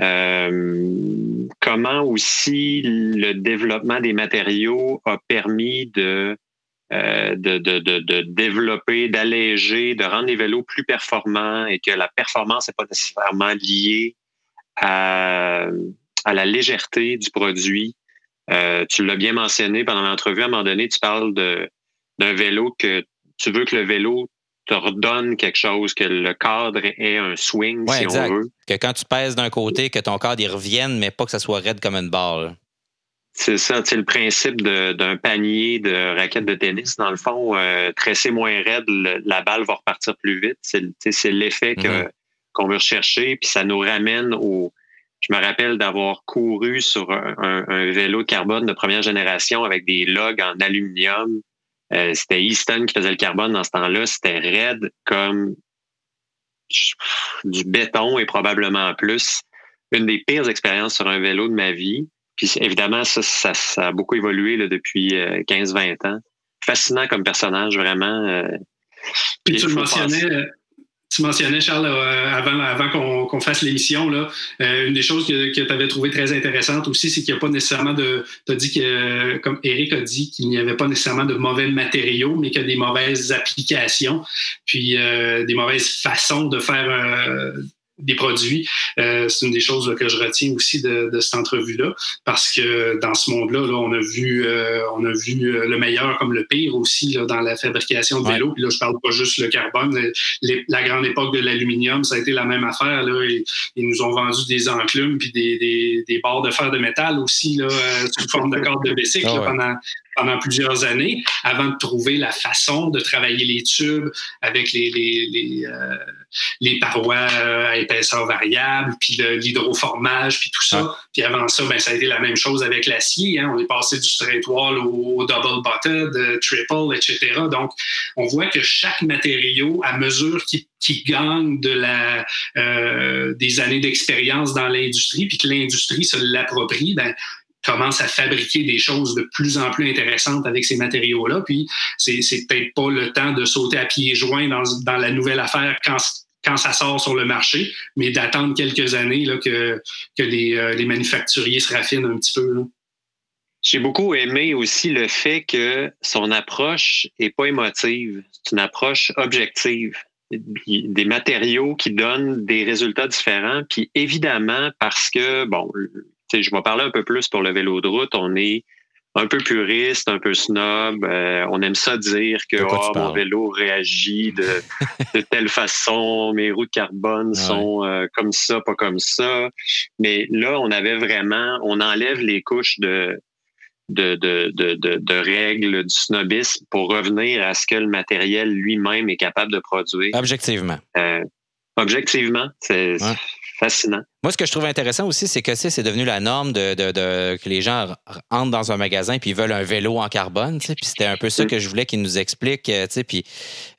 Euh, comment aussi le développement des matériaux a permis de, de, développer, d'alléger, de rendre les vélos plus performants et que la performance n'est pas nécessairement liée à, à la légèreté du produit. Euh, tu l'as bien mentionné pendant l'entrevue, à un moment donné, tu parles d'un vélo que tu veux que le vélo te redonne quelque chose, que le cadre ait un swing, si on veut. Que quand tu pèses d'un côté, que ton cadre y revienne, mais pas que ça soit raide comme une barre. C'est ça, c'est le principe d'un panier de raquettes de tennis. Dans le fond, euh, tresser moins raide, la balle va repartir plus vite. C'est l'effet mm-hmm. qu'on veut rechercher, puis ça nous ramène au, je me rappelle d'avoir couru sur un, vélo de carbone de première génération avec des logs en aluminium. Euh, c'était Easton qui faisait le carbone dans ce temps-là. C'était raide comme du béton et probablement plus. Une des pires expériences sur un vélo de ma vie. Puis évidemment, ça, ça, a beaucoup évolué là, depuis 15-20 euh, ans. Fascinant comme personnage, vraiment. Euh, puis tu le mentionnais, tu mentionnais, Charles, euh, avant, avant qu'on fasse l'émission, là, euh, une des choses que, que tu avais trouvé très intéressante aussi, c'est qu'il n'y a pas nécessairement de. Tu as dit que, comme Eric a dit, qu'il n'y avait pas nécessairement de mauvais matériaux, mais a des mauvaises applications, puis euh, des mauvaises façons de faire des produits. Euh, c'est une des choses que je retiens aussi de, cette entrevue-là, parce que dans ce monde-là, là, on a vu, euh, on a vu euh, le meilleur comme le pire aussi là, dans la fabrication de vélos. Puis là, je parle pas juste le carbone. la grande époque de l'aluminium, ça a été la même affaire. Là. Ils, nous ont vendu des enclumes puis des, des, des, barres de fer de métal aussi là, sous forme de corde de bicycle ah pendant pendant plusieurs années avant de trouver la façon de travailler les tubes avec les, les, les, euh, les parois à épaisseur variable, puis l'hydroformage, puis tout ça. Puis avant ça, ben, ça a été la même chose avec l'acier. Hein. On est passé du straight wall au, double butted, euh, triple, etc. Donc, on voit que chaque matériau, à mesure qu'il qui gagne de la, euh, des années d'expérience dans l'industrie, puis que l'industrie se l'approprie, ben, commence à fabriquer des choses de plus en plus intéressantes avec ces matériaux-là. Puis c'est, peut-être pas le temps de sauter à pieds joints dans, la nouvelle affaire quand, ça sort sur le marché, mais d'attendre quelques années que, euh, les manufacturiers se raffinent un petit peu. J'ai beaucoup aimé aussi le fait que son approche est pas émotive, c'est une approche objective des matériaux qui donnent des résultats différents. Puis évidemment, parce que, bon, je vais parler un peu plus pour le vélo de route. On est un peu puriste, un peu snob. Euh, on aime ça dire que oh, mon vélo réagit de, telle façon, mes roues de carbone sont euh, comme ça, pas comme ça. Mais là, on avait vraiment, on enlève les couches de, de, de, de, de, règles du snobisme pour revenir à ce que le matériel lui-même est capable de produire. Objectivement. Euh, objectivement, c'est fascinant. Moi, ce que je trouve intéressant aussi, c'est que c'est devenu la norme de, que les gens entrent dans un magasin puis ils veulent un vélo en carbone. Puis c'était un peu ça que je voulais qu'ils nous expliquent, euh, puis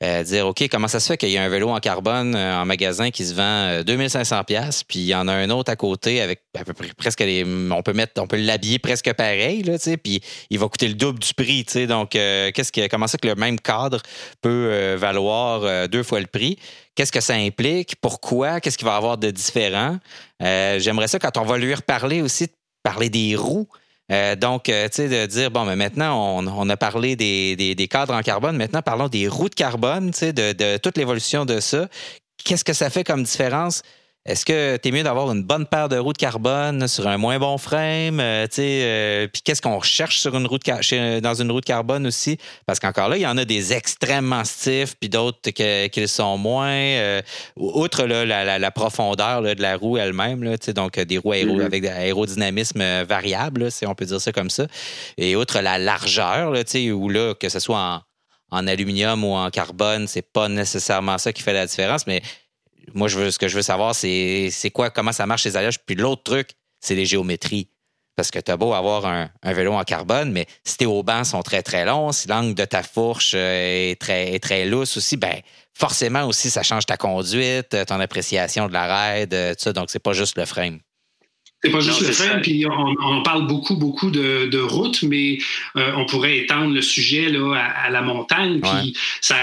euh, dire OK, comment ça se fait qu'il y a un vélo en carbone euh, en magasin qui se vend 2500 pièces, puis il y en a un autre à côté avec à peu près presque les, on peut mettre, on peut l'habiller presque pareil, puis il va coûter le double du prix. Donc, qu'est-ce que, comment ça que le même cadre peut valoir deux fois le prix? Qu'est-ce que ça implique? Pourquoi? Qu'est-ce qu'il va y avoir de différent? Euh, j'aimerais ça quand on va lui reparler aussi, parler des roues. Euh, donc, euh, tu sais, de dire, bon, mais maintenant, on, a parlé des, cadres en carbone, maintenant, parlons des roues de carbone, tu sais, de, toute l'évolution de ça. Qu'est-ce que ça fait comme différence? Est-ce que tu es mieux d'avoir une bonne paire de roues de carbone sur un moins bon frame? Euh, euh, puis qu'est-ce qu'on recherche sur une roue de dans une roue de carbone aussi? Parce qu'encore là, il y en a des extrêmement stiffs, puis d'autres qui sont moins. Euh, outre la, profondeur de la roue elle-même, donc des roues mm-hmm. avec aérodynamisme variable, si on peut dire ça comme ça. Et outre la largeur, où là, que ce soit en, en aluminium ou en carbone, c'est pas nécessairement ça qui fait la différence, mais moi, je veux, ce que je veux savoir, c'est quoi, comment ça marche les alliages. Puis l'autre truc, c'est les géométries. Parce que tu as beau avoir un, vélo en carbone, mais si tes haubans sont très, très longs, si l'angle de ta fourche euh, est très, très lousse aussi, ben forcément aussi, ça change ta conduite, ton appréciation de la raide, euh, tout ça. Donc, c'est pas juste le frame. C'est pas juste le frame, puis on, parle beaucoup, beaucoup de, de route, mais euh, on pourrait étendre le sujet là, à, la montagne, puis, ça,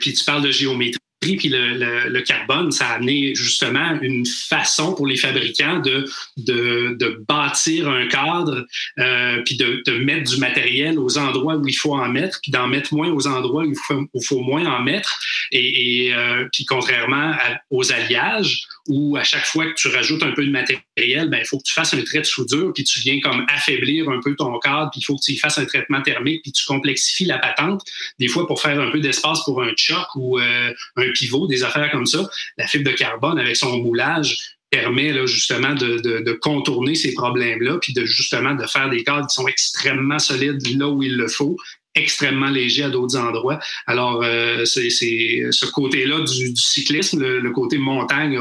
puis tu parles de géométrie puis le, carbone, ça a amené justement une façon pour les fabricants de, de, bâtir un cadre, euh, puis de, mettre du matériel aux endroits où il faut en mettre, puis d'en mettre moins aux endroits où il faut, il faut moins en mettre. Et, euh, puis contrairement aux alliages, où à chaque fois que tu rajoutes un peu de matériel, ben, il faut que tu fasses un trait de soudure, puis tu viens comme affaiblir un peu ton cadre, puis il faut que tu y fasses un traitement thermique, puis tu complexifies la patente, des fois pour faire un peu d'espace pour un choc ou euh, un pivot, des affaires comme ça. La fibre de carbone, avec son moulage, permet là, justement de, de, contourner ces problèmes-là, puis de justement de faire des cadres qui sont extrêmement solides là où il le faut, extrêmement légers à d'autres endroits. Alors, euh, c'est ce côté-là du, cyclisme, le, côté montagne,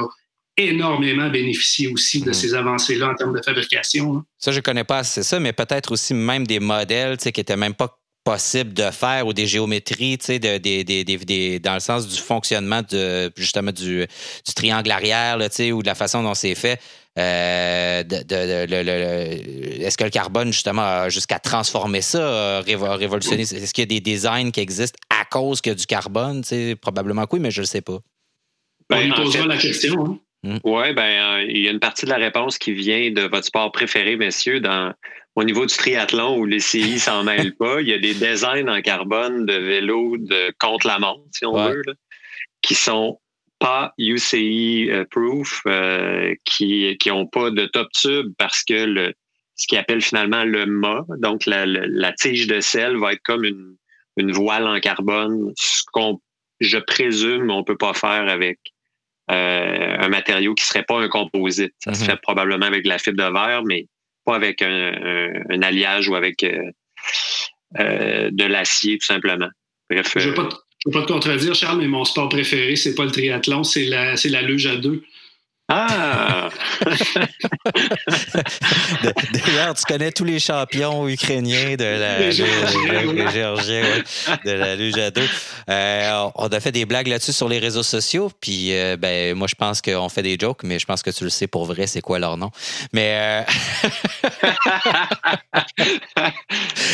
énormément bénéficié aussi de mm. ces avancées-là en termes de fabrication. Hein. Ça, je ne connais pas assez ça, mais peut-être aussi même des modèles qui n'étaient même pas possibles de faire ou des géométries, de, dans le sens du fonctionnement de justement du, triangle arrière, ou de la façon dont c'est fait. Euh, est-ce que le carbone, justement, a jusqu'à transformer ça, révolutionner? Est-ce qu'il y a des designs qui existent à cause que du carbone? Probablement que oui, mais je ne le sais pas. Ben, on posera la question. Hein. Mm. Oui, ben, euh, il y a une partie de la réponse qui vient de votre sport préféré, messieurs, dans, au niveau du triathlon où les CI s'en mêlent pas. Il y a des designs en carbone de vélos de contre la montre, si on veut, qui sont pas UCI euh, proof, euh, qui qui ont pas de top tube parce que le ce qu'ils appellent finalement le mât, donc la, la, tige de sel va être comme une, une voile en carbone, ce qu'on je présume on peut pas faire avec euh, un matériau qui serait pas un composite. Ça serait mhm. probablement avec de la fibre de verre, mais pas avec un, alliage ou avec euh, euh, de l'acier, tout simplement. Bref. Je ne veux, pas te contredire, Charles, mais mon sport préféré, c'est pas le triathlon, c'est la, la luge à deux. Ah! D'ailleurs, tu connais tous les champions ukrainiens de la Géorgie, de la. Euh, on a fait des blagues là-dessus sur les réseaux sociaux, puis euh, ben moi je pense qu'on fait des jokes, mais je pense que tu le sais pour vrai, c'est quoi leur nom. Mais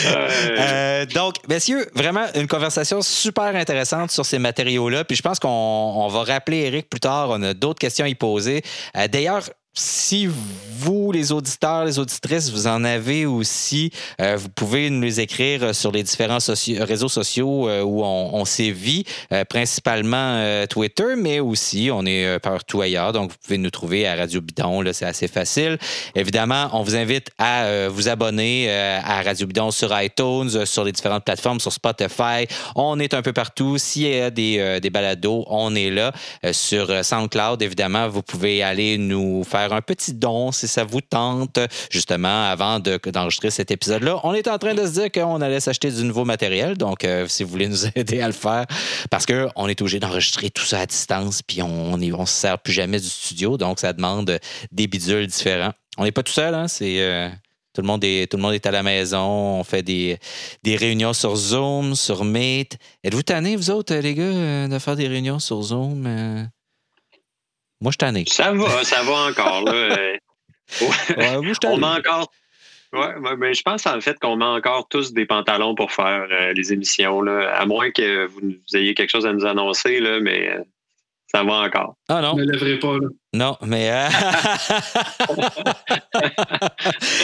euh, donc, messieurs, vraiment une conversation super intéressante sur ces matériaux-là. Puis je pense qu'on va rappeler Eric plus tard. On a d'autres questions à y poser. Euh, d'ailleurs, si vous, les auditeurs, les auditrices, vous en avez aussi, euh, vous pouvez nous les écrire sur les différents réseaux sociaux euh, où on, on sévit, principalement Twitter, mais aussi on est partout ailleurs. Donc, vous pouvez nous trouver à Radio Bidon, c'est assez facile. Évidemment, on vous invite à vous abonner à Radio Bidon sur iTunes, sur les différentes plateformes, sur Spotify. On est un peu partout. S'il y a des, des balados, on est là. sur SoundCloud, évidemment, vous pouvez aller nous faire un petit don si ça vous tente, justement, avant d'enregistrer cet épisode-là. On est en train de se dire qu'on allait s'acheter du nouveau matériel, donc euh, si vous voulez nous aider à le faire, parce qu'on est obligé d'enregistrer tout ça à distance, puis on ne se sert plus jamais du studio, donc ça demande des bidules différents. On n'est pas tout seul, hein, c'est... Euh, tout le, monde est, tout le monde est à la maison. On fait des, des réunions sur Zoom, sur Meet. Êtes-vous tannés, vous autres, les gars, euh, de faire des réunions sur Zoom? Moi, je t'en ai. Ça va, ça va encore. Là. ouais, moi, je On met encore. Ouais, mais je pense en fait qu'on met encore tous des pantalons pour faire euh, les émissions, là, à moins que vous, ayez quelque chose à nous annoncer, là, mais euh, ça va encore. Ah non. Ne lèverez pas. Là. Non, mais. Euh,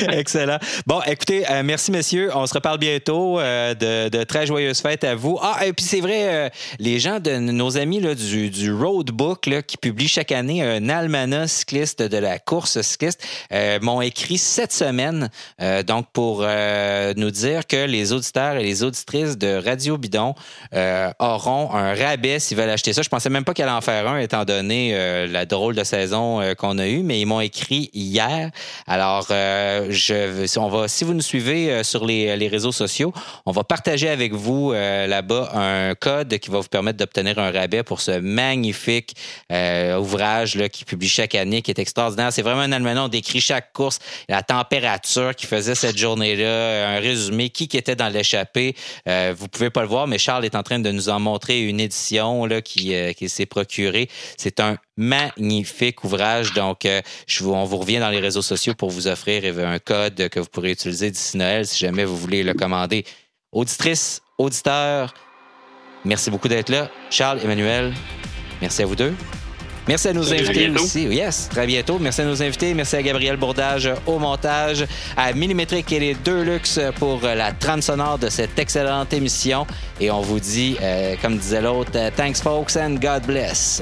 Excellent. Bon, écoutez, euh, merci, messieurs. On se reparle bientôt. Euh, de, très joyeuses fêtes à vous. Ah, et puis c'est vrai, les gens de nos amis là, du, du Roadbook là, qui publient chaque année un almanach cycliste de la course cycliste m'ont écrit cette semaine, donc pour nous dire que les auditeurs et les auditrices de Radio Bidon auront un rabais s'ils veulent acheter ça. Je pensais même pas qu'elle en faire un, étant donné la drôle de saison euh, qu'on a eue, mais ils m'ont écrit hier. Alors, euh, je, on va, si vous nous suivez euh, sur les, les réseaux sociaux, on va partager avec vous là-bas un code qui va vous permettre d'obtenir un rabais pour ce magnifique ouvrage là, qui publie chaque année, qui est extraordinaire. C'est vraiment un almanach. On décrit chaque course, la température qui faisait cette journée-là, un résumé, qui, qui était dans l'échappée. vous pouvez pas le voir, mais Charles est en train de nous en montrer une édition là, qui, qui s'est procurée. C'est un magnifique ouvrage. Donc, euh, je vous, on vous revient dans les réseaux sociaux pour vous offrir un code que vous pourrez utiliser d'ici Noël si jamais vous voulez le commander. Auditrice, auditeur, merci beaucoup d'être là. Charles, Emmanuel, merci à vous deux. Merci à nos invités aussi. Yes, très bientôt. Merci à nos invités. Merci à Gabriel Bourdage au montage, à Millimétrique et les deux luxe pour la trame sonore de cette excellente émission. Et on vous dit, euh, comme disait l'autre, thanks folks and God bless.